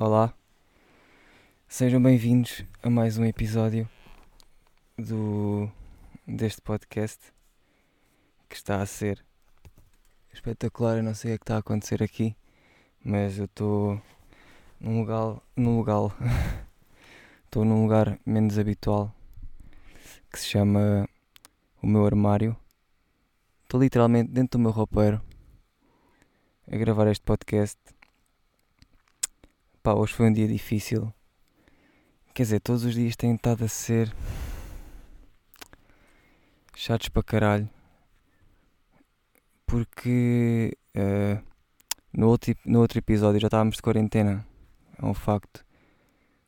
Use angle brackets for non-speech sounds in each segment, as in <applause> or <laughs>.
Olá, sejam bem-vindos a mais um episódio do deste podcast que está a ser espetacular. Eu não sei o que está a acontecer aqui, mas eu estou num lugar, num lugar, <laughs> estou num lugar menos habitual que se chama o meu armário. Estou literalmente dentro do meu roupeiro a gravar este podcast Pá, hoje foi um dia difícil. Quer dizer, todos os dias têm estado a ser chatos para caralho. Porque uh, no, outro, no outro episódio já estávamos de quarentena. É um facto.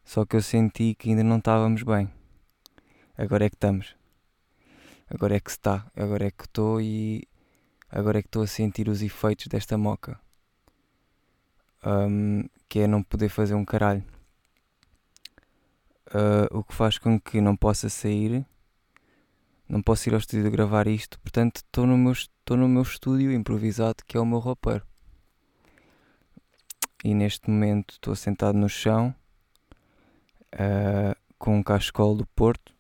Só que eu senti que ainda não estávamos bem. Agora é que estamos. Agora é que está. Agora é que estou e agora é que estou a sentir os efeitos desta moca. Um, que é não poder fazer um caralho. Uh, o que faz com que não possa sair, não posso ir ao estúdio gravar isto, portanto estou no meu, no meu estúdio improvisado que é o meu roupeiro. E neste momento estou sentado no chão uh, com um cachecol do Porto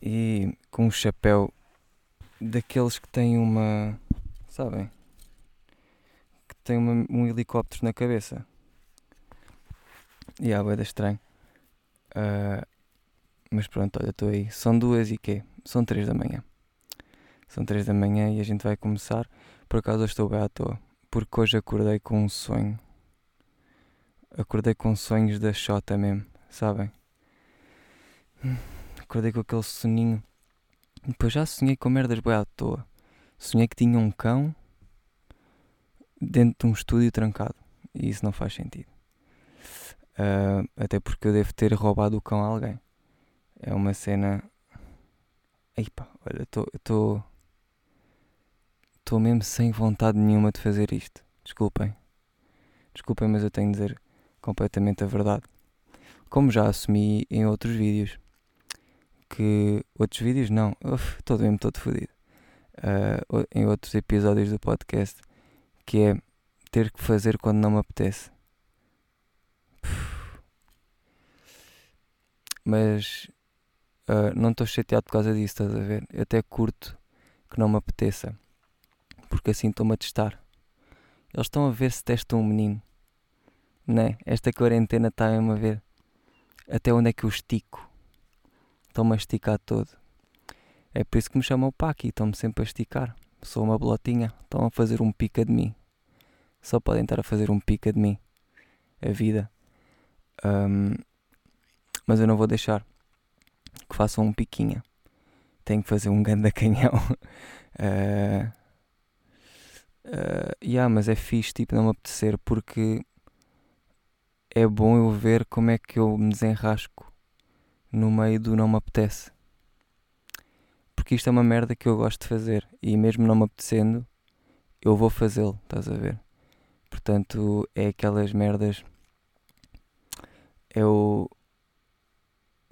e com um chapéu daqueles que têm uma. Sabem? Tem uma, um helicóptero na cabeça. E yeah, é estranho. Uh, mas pronto, olha, estou aí. São duas e quê? São três da manhã. São três da manhã e a gente vai começar. Por acaso eu estou bem à toa. Porque hoje acordei com um sonho. Acordei com sonhos da Xota mesmo, sabem? Acordei com aquele soninho. Depois já sonhei com merdas bem à toa. Sonhei que tinha um cão dentro de um estúdio trancado. E isso não faz sentido. Uh, até porque eu devo ter roubado o cão a alguém. É uma cena. Ei pá, olha, estou. Estou mesmo sem vontade nenhuma de fazer isto. Desculpem. Desculpem, mas eu tenho de dizer completamente a verdade. Como já assumi em outros vídeos. Que. Outros vídeos? Não. Estou mesmo todo fodido. Uh, em outros episódios do podcast que é ter que fazer quando não me apetece. Mas uh, não estou chateado por causa disso, estás a ver? Eu até curto que não me apeteça, porque assim estou-me a testar. Eles estão a ver se testam um menino, né? Esta quarentena está mesmo a ver até onde é que eu estico. Estão-me a esticar todo. É por isso que me chamam Paqui, estão-me sempre a esticar sou uma bolotinha, estão a fazer um pica de mim. Só podem estar a fazer um pica de mim. A vida. Um, mas eu não vou deixar que façam um piquinha. Tenho que fazer um ganda canhão. <laughs> uh, uh, yeah, mas é fixe tipo não me apetecer porque é bom eu ver como é que eu me desenrasco no meio do não me apetece porque isto é uma merda que eu gosto de fazer e mesmo não me apetecendo, eu vou fazê-lo, estás a ver? Portanto, é aquelas merdas. É o.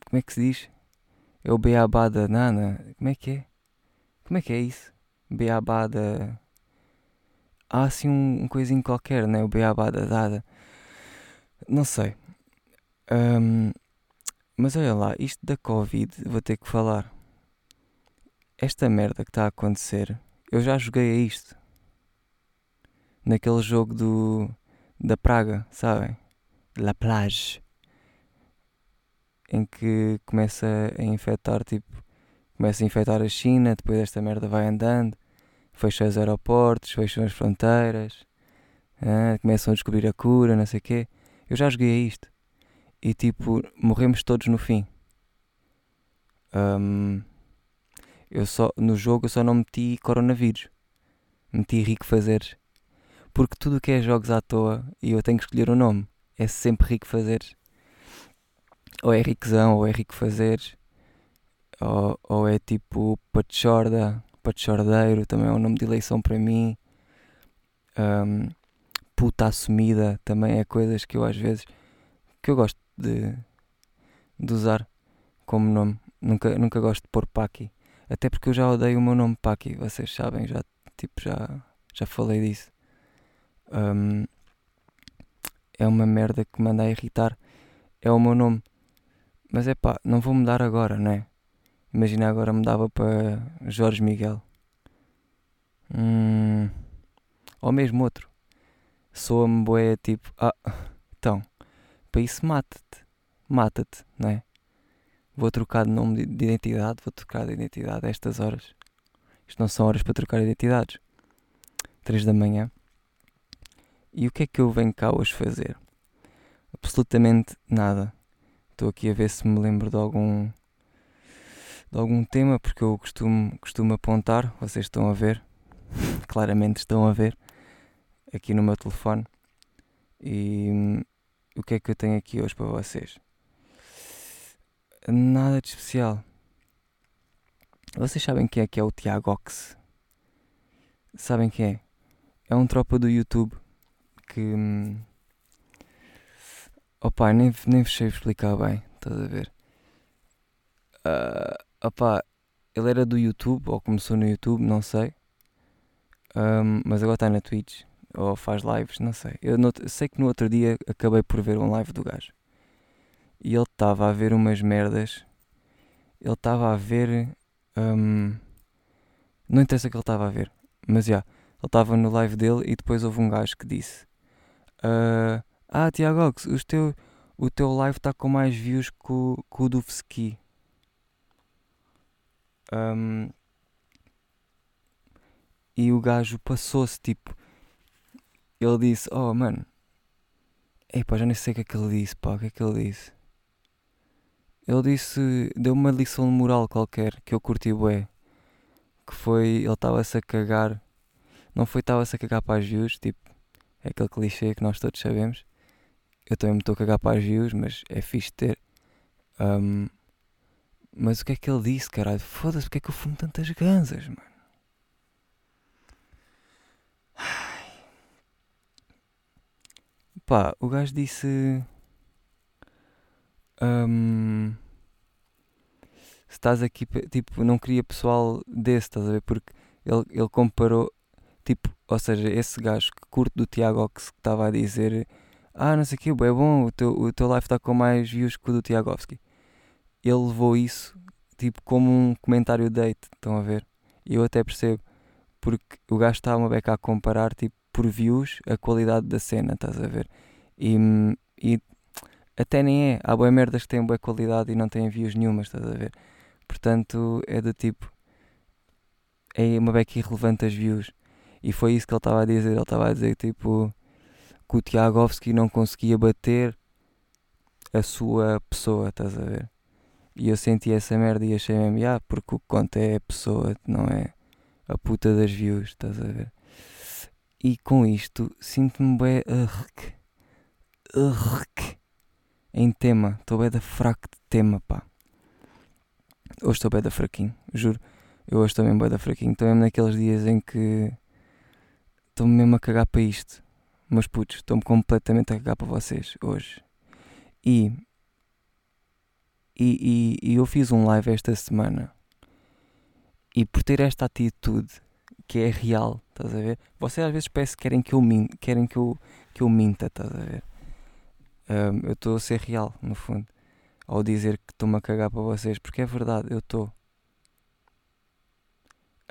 Como é que se diz? É o beabá da nana. Como é que é? Como é que é isso? Beabá da. Há assim um, um coisinho qualquer, né? O beabá da dada. Não sei. Um, mas olha lá, isto da Covid, vou ter que falar esta merda que está a acontecer, eu já joguei a isto. Naquele jogo do da Praga, sabem? La Plage. Em que começa a infectar, tipo, começa a infectar a China, depois esta merda vai andando, fecha os aeroportos, fecham as fronteiras, ah, começam a descobrir a cura, não sei o quê. Eu já joguei a isto. E tipo, morremos todos no fim. Um, eu só, no jogo eu só não meti coronavírus. Meti rico fazeres. Porque tudo o que é jogos à toa e eu tenho que escolher o um nome, é sempre rico fazeres. Ou é riquezão, ou é rico fazeres. Ou, ou é tipo Pachorda, Pachordeiro, também é um nome de eleição para mim. Um, puta assumida também é coisas que eu às vezes que eu gosto de, de usar como nome. Nunca, nunca gosto de pôr Paki. Até porque eu já odeio o meu nome Paki, vocês sabem, já, tipo, já, já falei disso. Um, é uma merda que me anda a irritar. É o meu nome. Mas é pá, não vou mudar agora, não é? Imagina agora mudava para Jorge Miguel. Hum, ou mesmo outro. Soa-me boé tipo, ah, então, para isso mata-te. Mata-te, não é? Vou trocar de nome de identidade, vou trocar de identidade a estas horas. Isto não são horas para trocar identidades. 3 da manhã. E o que é que eu venho cá hoje fazer? Absolutamente nada. Estou aqui a ver se me lembro de algum de algum tema, porque eu costumo, costumo apontar, vocês estão a ver, <laughs> claramente estão a ver, aqui no meu telefone. E hum, o que é que eu tenho aqui hoje para vocês? Nada de especial. Vocês sabem quem é que é o Tiago Ox? Sabem quem é? É um tropa do YouTube que. Hum, opa, nem, nem vos sei explicar bem, estás a ver? Uh, opá, ele era do YouTube, ou começou no YouTube, não sei. Um, mas agora está na Twitch, ou faz lives, não sei. Eu no, sei que no outro dia acabei por ver um live do gajo. E ele estava a ver umas merdas. Ele estava a ver. Um, não interessa o que ele estava a ver, mas já. Yeah, ele estava no live dele e depois houve um gajo que disse: uh, Ah, Tiago, o teu, o teu live está com mais views que o, o do Ski. Um, e o gajo passou-se, tipo, ele disse: Oh, mano, ei pá, já nem sei o que é que ele disse, pá, o que é que ele disse? Ele disse, deu uma lição de moral qualquer que eu curti bué, que foi, ele estava-se a cagar, não foi estava-se a cagar para as views, tipo, é aquele clichê que nós todos sabemos. Eu também me estou a cagar para as views, mas é fixe ter. Um, mas o que é que ele disse, caralho? Foda-se, porque é que eu fumo tantas ganzas, mano? Ai. Pá, o gajo disse. Um, se estás aqui, tipo, não queria pessoal desse, estás a ver? Porque ele, ele comparou, tipo, ou seja, esse gajo que curte do Tiago Ox que estava a dizer: Ah, não sei o que, é bom, o teu, o teu live está com mais views que o do Tiagovski ele levou isso tipo como um comentário date, estão a ver? E eu até percebo, porque o gajo está uma beca a comparar tipo por views a qualidade da cena, estás a ver? E, e até nem é, há boas merdas que têm boa qualidade e não têm views nenhumas, estás a ver? Portanto, é do tipo, é uma beca irrelevante as views. E foi isso que ele estava a dizer, ele estava a dizer tipo que o Tiagovski não conseguia bater a sua pessoa, estás a ver? E eu senti essa merda e achei mesmo, ah, porque o que conta é a pessoa, não é a puta das views, estás a ver? E com isto sinto-me bem uh, uh, em tema. Estou bem da fraco de tema, pá. Hoje estou bem da fraquinho, juro. Eu hoje estou mesmo bem da fraquinho. Estou mesmo naqueles dias em que estou-me mesmo a cagar para isto. Mas putos, estou-me completamente a cagar para vocês hoje. E e, e, e, eu fiz um live esta semana. E por ter esta atitude que é real, estás a ver? Vocês às vezes parece que querem que eu minta, querem que eu, que eu minta, estás a ver? Um, eu estou a ser real, no fundo. Ao dizer que estou-me a cagar para vocês, porque é verdade, eu estou.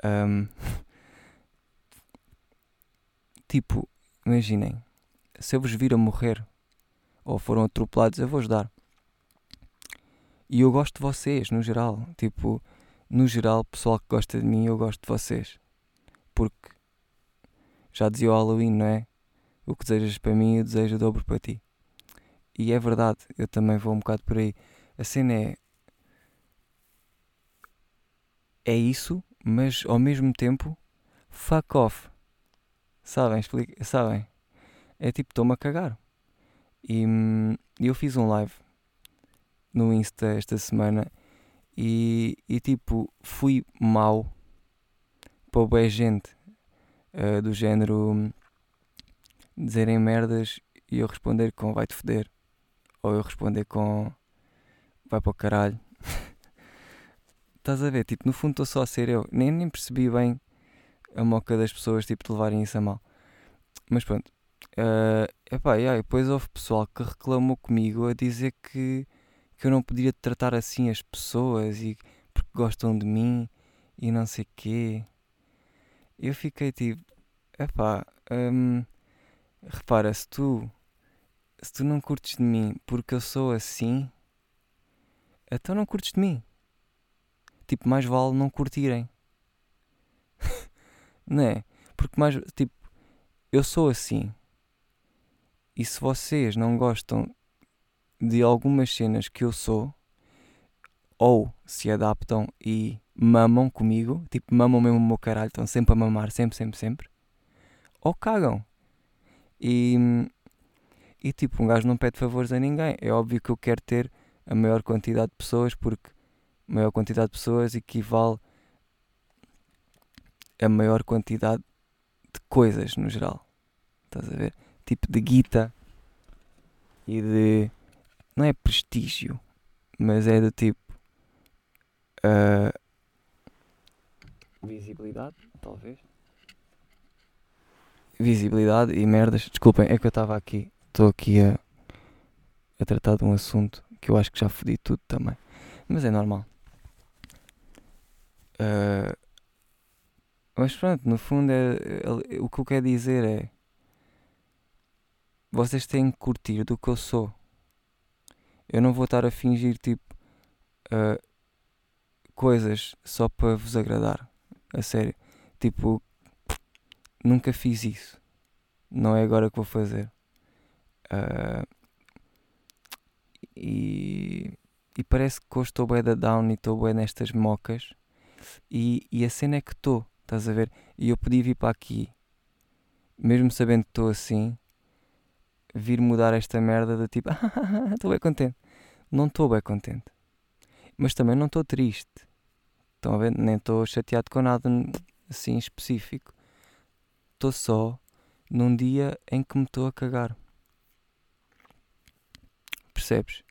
Um, <laughs> tipo, imaginem, se eu vos vir a morrer ou foram atropelados, eu vou ajudar. E eu gosto de vocês, no geral. Tipo, no geral, pessoal que gosta de mim, eu gosto de vocês. Porque já dizia o Halloween, não é? O que desejas para mim, eu desejo o dobro para ti. E é verdade, eu também vou um bocado por aí. A cena é. É isso, mas ao mesmo tempo, fuck off. Sabem? Explica, sabem? É tipo, estou-me a cagar. E hum, eu fiz um live no Insta esta semana e, e tipo, fui mau para boa gente uh, do género dizerem merdas e eu responder com vai-te foder ou eu responder com vai para o caralho. <laughs> Estás a ver? Tipo, no fundo estou só a ser eu. Nem, nem percebi bem a moca das pessoas tipo, de levarem isso a mal. Mas pronto, Uh, epá, yeah, e depois houve pessoal que reclamou comigo a dizer que, que eu não podia tratar assim as pessoas e porque gostam de mim e não sei quê. Eu fiquei tipo, epá, um, repara, se tu, se tu não curtes de mim porque eu sou assim, então não curtes de mim. Tipo, mais vale não curtirem. Não é? Porque mais, tipo, eu sou assim. E se vocês não gostam de algumas cenas que eu sou, ou se adaptam e mamam comigo, tipo, mamam mesmo o meu caralho, estão sempre a mamar, sempre, sempre, sempre, ou cagam. E, e tipo, um gajo não pede favores a ninguém. É óbvio que eu quero ter a maior quantidade de pessoas, porque maior quantidade de pessoas equivale a maior quantidade de coisas no geral. Estás a ver? Tipo de guita e de. Não é prestígio, mas é do tipo. Uh, visibilidade, talvez. Visibilidade e merdas. Desculpem, é que eu estava aqui. Estou aqui a, a tratar de um assunto que eu acho que já fodi tudo também. Mas é normal. Uh, mas pronto, no fundo é, é, o que eu quero dizer é vocês têm que curtir do que eu sou. Eu não vou estar a fingir tipo uh, coisas só para vos agradar. A sério. Tipo, nunca fiz isso. Não é agora que vou fazer. Uh, e, e parece que hoje estou bem da down e estou bem nestas mocas. E, e a cena é que estou, estás a ver? E eu podia vir para aqui, mesmo sabendo que estou assim, vir mudar esta merda de tipo, <laughs> estou bem contente. Não estou bem contente. Mas também não estou triste. Estão a ver? Nem estou chateado com nada assim específico. Estou só num dia em que me estou a cagar. Percebes?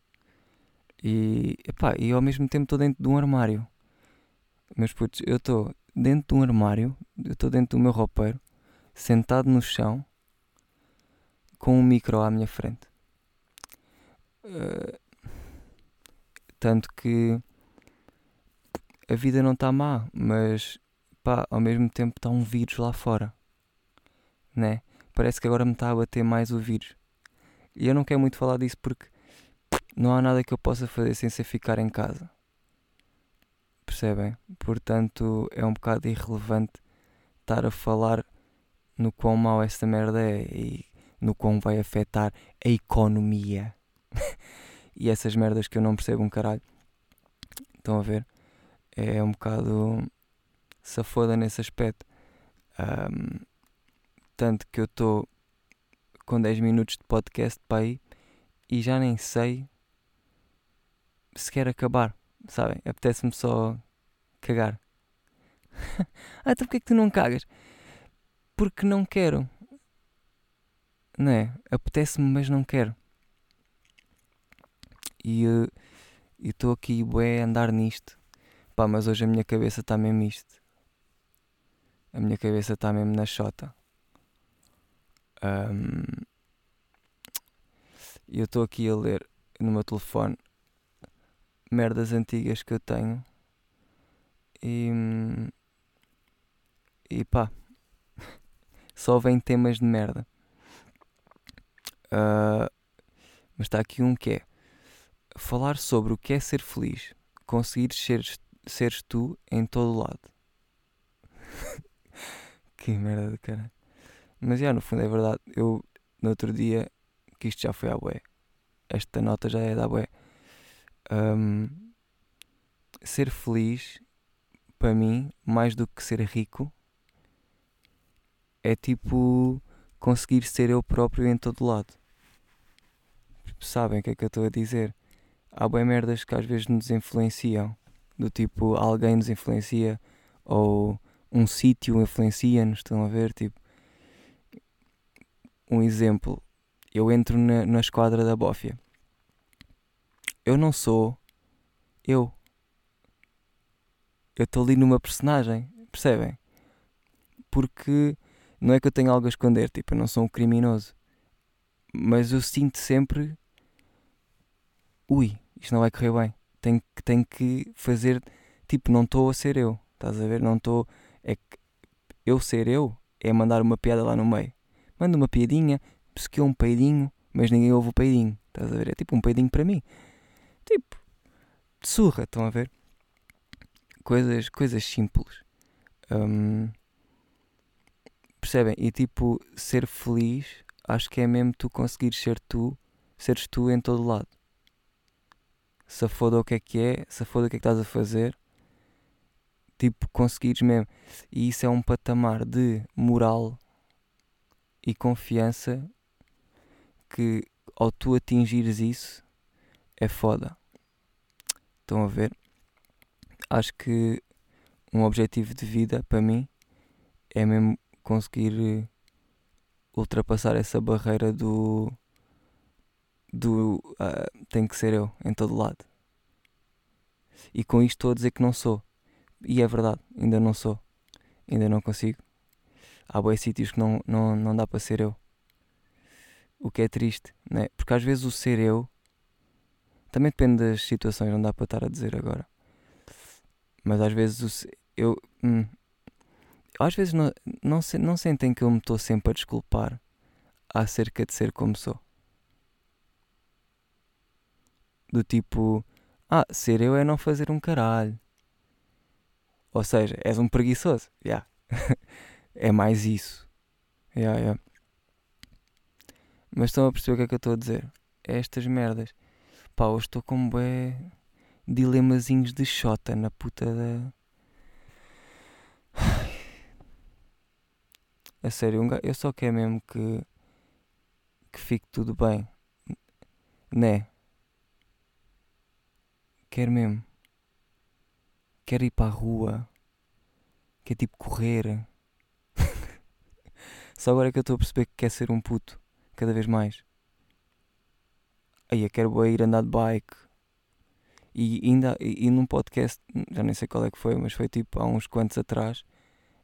E, epá, e ao mesmo tempo estou dentro de um armário. Meus putos, eu estou dentro de um armário, eu estou dentro do meu roupeiro, sentado no chão, com um micro à minha frente. Uh, tanto que a vida não está má, mas pá, ao mesmo tempo está um vírus lá fora, né? Parece que agora me está a bater mais o vírus. E eu não quero muito falar disso porque não há nada que eu possa fazer sem ser ficar em casa. Percebem? Portanto, é um bocado irrelevante estar a falar no quão mau esta merda é e no quão vai afetar a economia. <laughs> e essas merdas que eu não percebo um caralho. Estão a ver? É um bocado safoda nesse aspecto. Um, tanto que eu estou com 10 minutos de podcast para aí e já nem sei se quer acabar, sabem? Apetece-me só cagar. <laughs> ah, então porquê que tu não cagas? Porque não quero. Não é? Apetece-me, mas não quero. E uh, estou aqui, bué, a andar nisto. Pá, mas hoje a minha cabeça está mesmo isto. A minha cabeça está mesmo na chota. Um, eu estou aqui a ler no meu telefone merdas antigas que eu tenho e, e pá, <laughs> só vem temas de merda. Uh, mas está aqui um que é falar sobre o que é ser feliz, conseguir ser, seres tu em todo lado. <laughs> que merda de cara. Mas já, no fundo é verdade. Eu, no outro dia, que isto já foi à bué. Esta nota já é da bué um, ser feliz, para mim, mais do que ser rico, é tipo conseguir ser eu próprio em todo lado. Sabem o que é que eu estou a dizer? Há bem merdas que às vezes nos influenciam, do tipo alguém nos influencia ou um sítio influencia-nos, estão a ver? Tipo, um exemplo, eu entro na, na esquadra da Bófia eu não sou eu. Eu estou ali numa personagem, percebem? Porque não é que eu tenha algo a esconder, tipo, eu não sou um criminoso. mas eu sinto sempre, ui, isto não vai correr bem. Tenho, tenho que fazer, tipo, não estou a ser eu, estás a ver? Não estou, é que eu ser eu é mandar uma piada lá no meio. Mando uma piadinha, é um peidinho, mas ninguém ouve o peidinho, estás a ver? É tipo um peidinho para mim. Tipo, surra, estão a ver? Coisas, coisas simples. Um, percebem? E tipo, ser feliz, acho que é mesmo tu conseguires ser tu, seres tu em todo lado. Se foda o que é que é, se foda o que é que estás a fazer, tipo, conseguires mesmo. E isso é um patamar de moral e confiança que ao tu atingires isso é foda. Estão a ver? Acho que um objetivo de vida para mim é mesmo conseguir eh, ultrapassar essa barreira do do uh, tem que ser eu em todo lado. E com isto estou a dizer que não sou. E é verdade, ainda não sou. Ainda não consigo. Há bons sítios que não, não, não dá para ser eu. O que é triste, né? Porque às vezes o ser eu também depende das situações, não dá para estar a dizer agora. Mas às vezes eu. Hum, às vezes não, não, não sentem que eu me estou sempre a desculpar acerca de ser como sou. Do tipo, ah, ser eu é não fazer um caralho. Ou seja, és um preguiçoso. Yeah. <laughs> é mais isso. Yeah, yeah. Mas estão a perceber o que é que eu estou a dizer? É estas merdas. Pá, hoje estou com bué dilemazinhos de xota na puta da. A sério, eu só quero mesmo que. que fique tudo bem. Né? Quero mesmo. Quero ir para a rua. Quer tipo correr. <laughs> Só agora é que eu estou a perceber que quer ser um puto. Cada vez mais. Aí eu quero ir andar de bike. E ainda e, e num podcast, já nem sei qual é que foi, mas foi tipo há uns quantos atrás,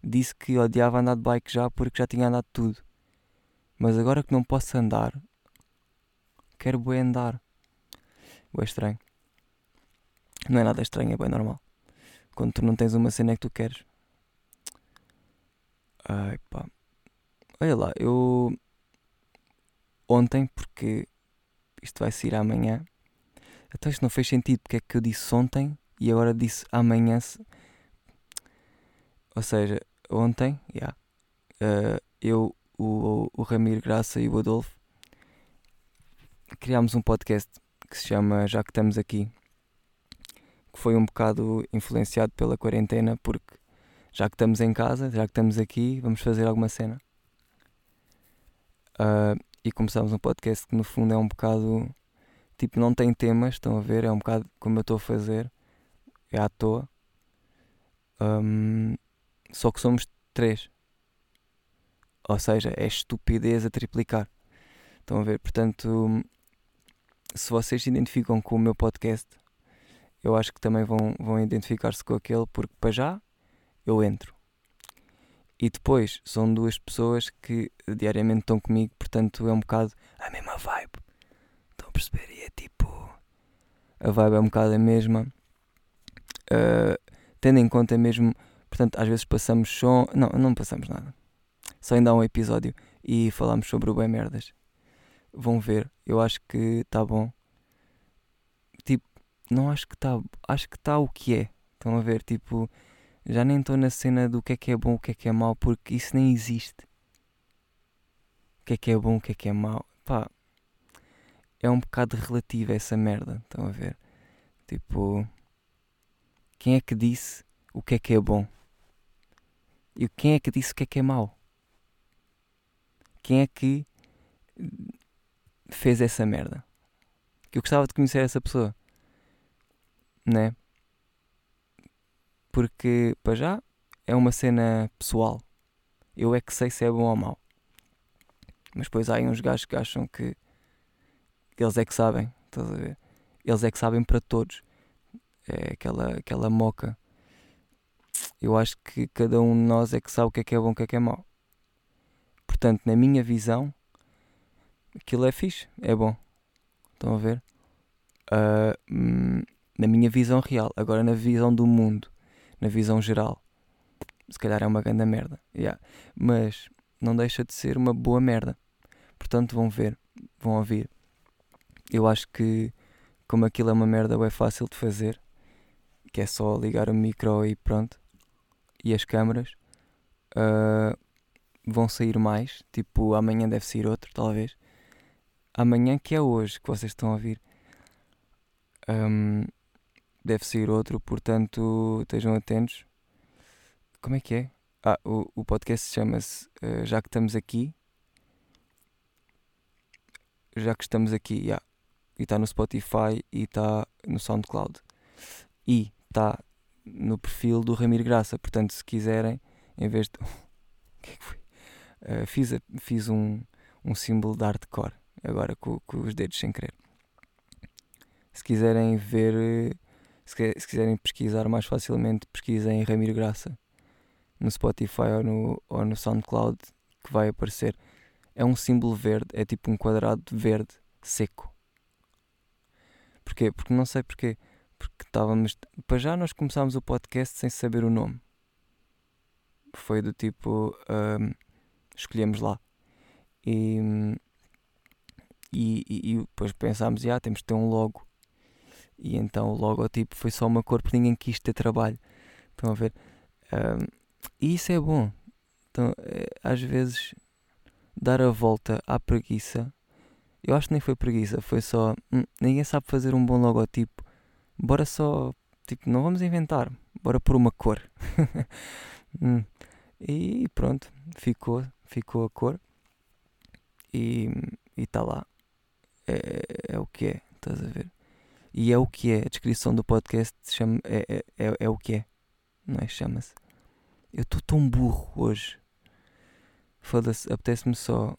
disse que odiava andar de bike já porque já tinha andado tudo. Mas agora que não posso andar, quero bem andar. É estranho. Não é nada estranho, é bem normal. Quando tu não tens uma cena que tu queres. Ai pá. Olha lá, eu. Ontem, porque isto vai sair amanhã. Então isto não fez sentido porque é que eu disse ontem e agora disse amanhã. Ou seja, ontem, yeah, uh, eu, o, o Ramiro Graça e o Adolfo criámos um podcast que se chama Já que estamos aqui, que foi um bocado influenciado pela quarentena, porque já que estamos em casa, já que estamos aqui, vamos fazer alguma cena. Uh, e começámos um podcast que no fundo é um bocado tipo, não tem temas, estão a ver? É um bocado como eu estou a fazer, é à toa. Um, só que somos três. Ou seja, é estupidez a triplicar. Estão a ver? Portanto, se vocês se identificam com o meu podcast, eu acho que também vão, vão identificar-se com aquele, porque para já eu entro. E depois são duas pessoas que diariamente estão comigo, portanto é um bocado a mesma vibe. Estão a perceber? E é tipo. A vibe é um bocado a mesma. Uh, tendo em conta mesmo Portanto, às vezes passamos som. Não, não passamos nada. Só ainda há um episódio e falamos sobre o bem merdas. Vão ver. Eu acho que está bom. Tipo, não acho que está. Acho que está o que é. Estão a ver? Tipo, já nem estou na cena do que é que é bom, o que é que é mau, porque isso nem existe. O que é que é bom, o que é que é mau. Pá, é um bocado relativo essa merda. Estão a ver? Tipo, quem é que disse o que é que é bom? E quem é que disse o que é que é mau? Quem é que fez essa merda? Que eu gostava de conhecer essa pessoa. Né? Porque, para já, é uma cena pessoal. Eu é que sei se é bom ou mau. Mas depois há aí uns gajos que acham que eles é que sabem. Estás a ver? Eles é que sabem para todos. É aquela, aquela moca eu acho que cada um de nós é que sabe o que é que é bom e o que é que é mau. Portanto, na minha visão, aquilo é fixe, é bom. Estão a ver? Uh, na minha visão real, agora na visão do mundo, na visão geral, se calhar é uma grande merda. Yeah. Mas não deixa de ser uma boa merda. Portanto, vão ver, vão ouvir. Eu acho que, como aquilo é uma merda, é fácil de fazer, que é só ligar o micro e pronto, e as câmaras, uh, vão sair mais. Tipo, amanhã deve sair outro, talvez. Amanhã, que é hoje que vocês estão a ouvir, um, deve sair outro, portanto, estejam atentos. Como é que é? Ah, o, o podcast chama-se uh, Já que estamos aqui. Já que estamos aqui, yeah. e está no Spotify e está no SoundCloud. E está no perfil do Ramiro Graça. Portanto, se quiserem, em vez de. <laughs> o que é que foi? Uh, fiz, a, fiz um, um símbolo de hardcore, agora com, com os dedos sem querer. Se quiserem ver, se, se quiserem pesquisar mais facilmente, pesquisem Ramiro Graça no Spotify ou no, ou no SoundCloud que vai aparecer. É um símbolo verde, é tipo um quadrado verde seco. Porquê? Porque não sei porquê. Porque estávamos. Para já nós começámos o podcast sem saber o nome. Foi do tipo. Um, escolhemos lá. E, e, e, e depois pensámos, ah, temos que ter um logo. E então o logotipo foi só uma cor porque ninguém quis ter trabalho. Estão a ver? Um, e isso é bom. Então, é, às vezes, dar a volta à preguiça. Eu acho que nem foi preguiça, foi só. Hum, ninguém sabe fazer um bom logotipo. Bora só. Tipo, não vamos inventar. Bora pôr uma cor. <laughs> hum. E pronto, ficou, ficou a cor. E está lá. É, é, o que é, estás a ver? E é o que é. A descrição do podcast chama, é, é, é, é o que é. Não é? Chama-se. Eu estou tão burro hoje. Foda-se, apetece-me só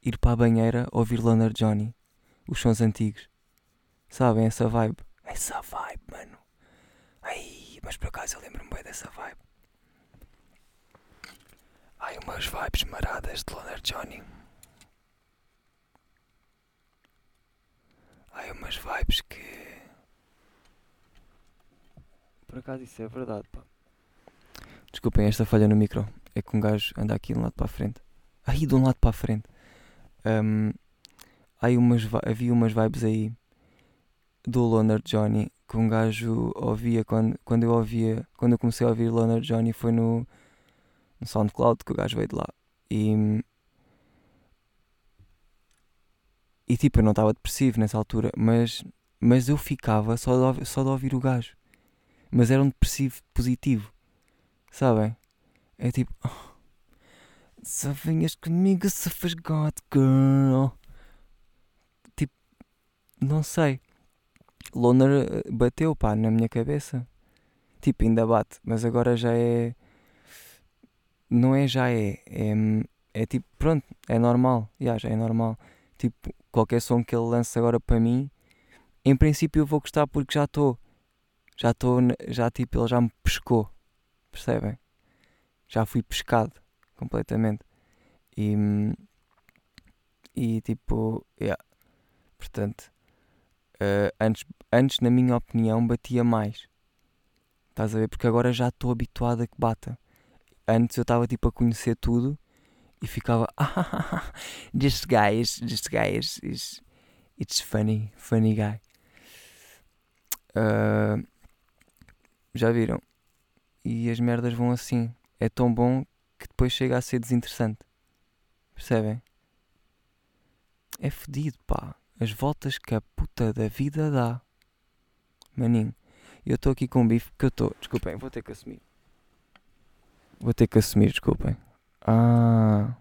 ir para a banheira ouvir Leonard Johnny. Os sons antigos. Sabem essa vibe? Essa vibe, mano. Ai, mas por acaso eu lembro-me bem dessa vibe. Ai, umas vibes maradas de Leonard Johnny. Ai, umas vibes que. Por acaso isso é verdade, pá. Desculpem esta falha no micro. É que um gajo anda aqui de um lado para a frente. Aí de um lado para a frente. Um, aí umas, havia umas vibes aí do Loner Johnny que um gajo ouvia quando, quando eu ouvia. Quando eu comecei a ouvir Loner Johnny foi no, no SoundCloud que o gajo veio de lá. E. E tipo, eu não estava depressivo nessa altura, mas, mas eu ficava só de, só de ouvir o gajo. Mas era um depressivo positivo. Sabem? É tipo. Oh, só venhas comigo se faz God Girl. Tipo. Não sei. Loner eh, bateu, pá, na minha cabeça. Tipo, ainda bate, mas agora já é. Não é já é. É, é tipo, pronto, é normal. Yeah, já é normal. Tipo, qualquer som que ele lance agora para mim, em princípio eu vou gostar porque já estou. Já estou, já tipo, ele já me pescou. Percebem? Já fui pescado completamente. E, e tipo, yeah. portanto, uh, antes, antes, na minha opinião, batia mais. Estás a ver? Porque agora já estou habituado a que bata. Antes eu estava tipo a conhecer tudo e ficava, <laughs> ah, this guy is, this guy is, is it's funny, funny guy. Uh, já viram? e as merdas vão assim. É tão bom que depois chega a ser desinteressante. Percebem? É fedido, pá. As voltas que a puta da vida dá. Maninho. Eu estou aqui com um bife porque eu estou. Desculpem, vou ter que assumir. Vou ter que assumir, desculpem. Ah.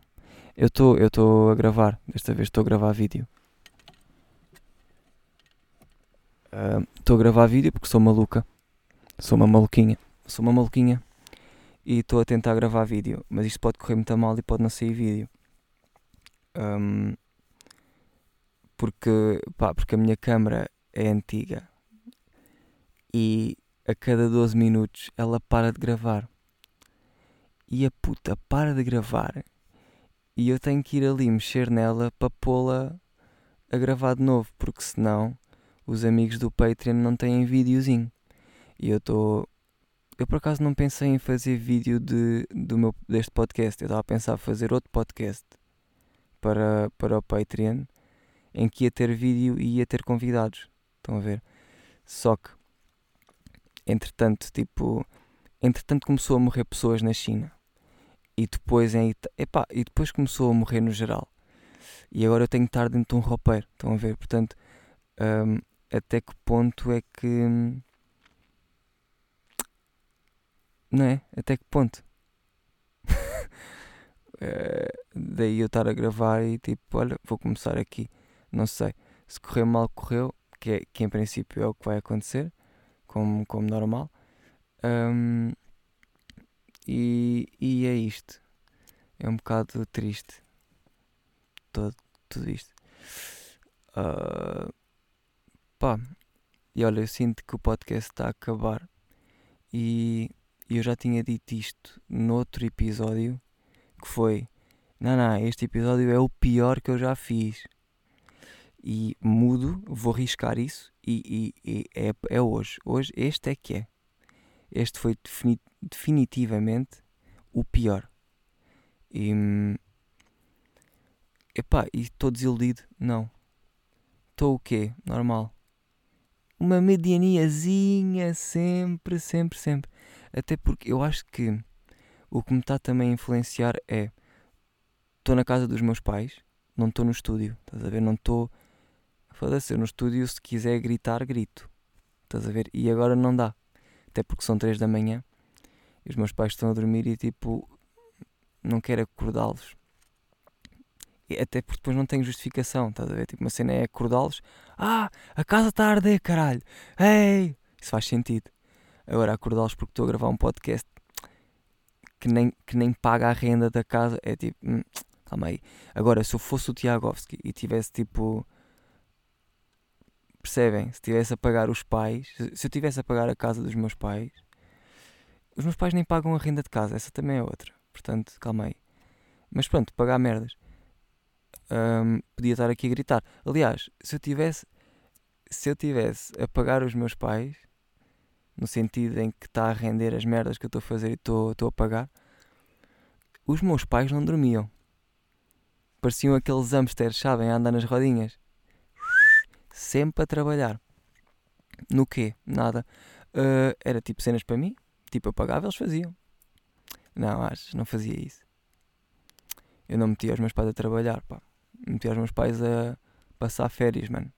Eu estou eu estou a gravar. Desta vez estou a gravar vídeo. Ah, estou uh, a gravar vídeo porque sou maluca. Sou uma maluquinha sou uma maluquinha e estou a tentar gravar vídeo, mas isto pode correr muito mal e pode não sair vídeo. Um, porque, pá, porque a minha câmera é antiga e a cada 12 minutos ela para de gravar. E a puta para de gravar e eu tenho que ir ali mexer nela para pô-la a gravar de novo, porque senão os amigos do Patreon não têm videozinho. E eu estou. Eu por acaso não pensei em fazer vídeo de, do meu, deste podcast. Eu estava a pensar fazer outro podcast para, para o Patreon em que ia ter vídeo e ia ter convidados. Estão a ver? Só que entretanto, tipo, entretanto começou a morrer pessoas na China. E depois em epá, e depois começou a morrer no geral. E agora eu tenho que estar dentro de um roupeiro. Estão a ver? Portanto, um, até que ponto é que não é? Até que ponto? uh, <laughs> daí eu estar a gravar e tipo, olha, vou começar aqui. Não sei. Se correu mal, correu, que, é, que em princípio é o que vai acontecer, como, como normal. Um, e, e é isto. É um bocado triste. Todo, tudo isto. Uh, pá. E olha, eu sinto que o podcast está a acabar. E eu já tinha dito isto noutro episódio. Que foi: Não, não, este episódio é o pior que eu já fiz e mudo, vou riscar isso e, e, e é, é, hoje. Hoje este é que é. Este foi defini definitivamente o pior. E epá, e estou desiludido? Não. Estou o quê? Normal. Uma medianiazinha sempre, sempre, sempre. Até porque eu acho que o que me está também a influenciar é estou na casa dos meus pais, não estou no estúdio, estás a ver? Não estou Foda-se, no estúdio, se quiser gritar, grito. Estás a ver? E agora não dá. Até porque são 3 da manhã e os meus pais estão a dormir e tipo, não quero acordá-los. Até porque depois não tenho justificação, estás a ver? Tipo, uma cena é acordá-los. Ah, a casa está a arder, caralho. Ei! Isso faz sentido. Agora acordá-los porque estou a gravar um podcast que nem, que nem paga a renda da casa. É tipo, hum, calma aí. Agora, se eu fosse o Tiagovski e tivesse tipo Percebem? Se tivesse a pagar os pais, se eu tivesse a pagar a casa dos meus pais, os meus pais nem pagam a renda de casa, essa também é outra. Portanto, calma aí. Mas pronto, pagar merdas. Um, podia estar aqui a gritar. Aliás, se eu tivesse se eu tivesse a pagar os meus pais, no sentido em que está a render as merdas que eu estou a fazer e estou a pagar, os meus pais não dormiam. Pareciam aqueles hamsters, sabem, a andar nas rodinhas sempre a trabalhar. No quê? Nada. Uh, era tipo cenas para mim, tipo eu pagava, eles faziam. Não, acho, não fazia isso. Eu não metia os meus pais a trabalhar, pá. Metia os meus pais a passar férias, mano.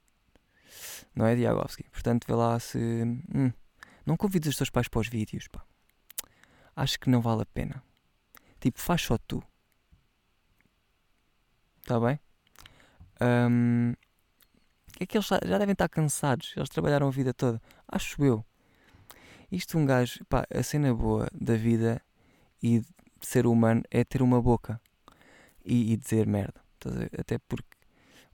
Não é Diagovski. Portanto, vê lá se. Hum, não convides os teus pais para os vídeos, pá. Acho que não vale a pena. Tipo, faz só tu. Está bem? Um, é que eles já devem estar cansados, eles trabalharam a vida toda, acho eu. Isto um gajo, pá, a cena boa da vida e de ser humano é ter uma boca e, e dizer merda. Até porque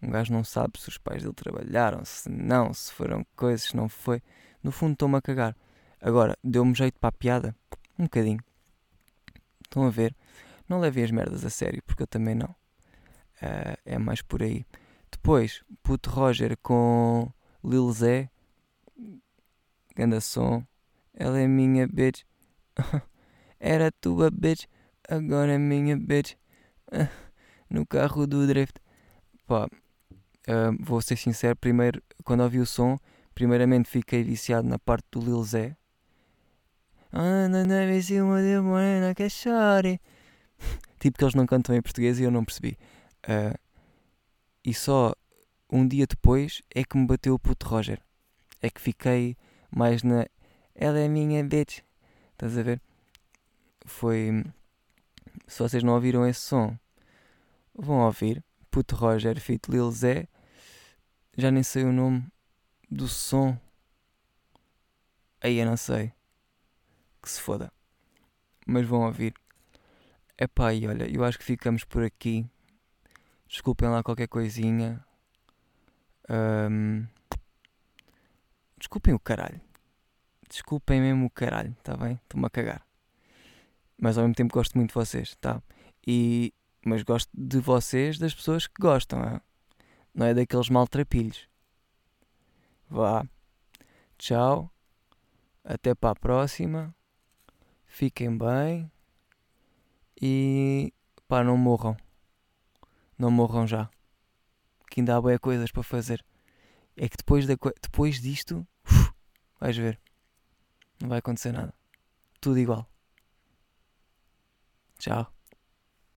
um gajo não sabe se os pais dele trabalharam, se não, se foram coisas, se não foi. No fundo estou-me a cagar. Agora, deu-me jeito para a piada? Um bocadinho. Estão a ver? Não levem as merdas a sério, porque eu também não. Uh, é mais por aí. Depois, Puto Roger com Lil Zé. Ganda som. Ela é minha bitch. <laughs> Era tua bitch. Agora é minha bitch. <laughs> no carro do drift. Pá, uh, vou ser sincero. Primeiro, quando ouvi o som, primeiramente fiquei viciado na parte do Lil Zé. <laughs> Tipo que eles não cantam em português e eu não percebi. Uh, e só um dia depois é que me bateu o puto Roger. É que fiquei mais na. Ela é minha bitch. Estás a ver? Foi. Se vocês não ouviram esse som, vão ouvir. Puto Roger, feito Lil Zé. Já nem sei o nome do som. Aí eu não sei. Que se foda. Mas vão ouvir. Epá, e olha, eu acho que ficamos por aqui. Desculpem lá qualquer coisinha. Um, desculpem o caralho. Desculpem mesmo o caralho, tá bem? Estou-me a cagar. Mas ao mesmo tempo gosto muito de vocês, tá? E Mas gosto de vocês, das pessoas que gostam, é? não é daqueles maltrapilhos. Vá. Tchau. Até para a próxima. Fiquem bem. E pá, não morram. Não morram já. Que ainda há boas coisas para fazer. É que depois, depois disto, uf, vais ver. Não vai acontecer nada. Tudo igual. Tchau.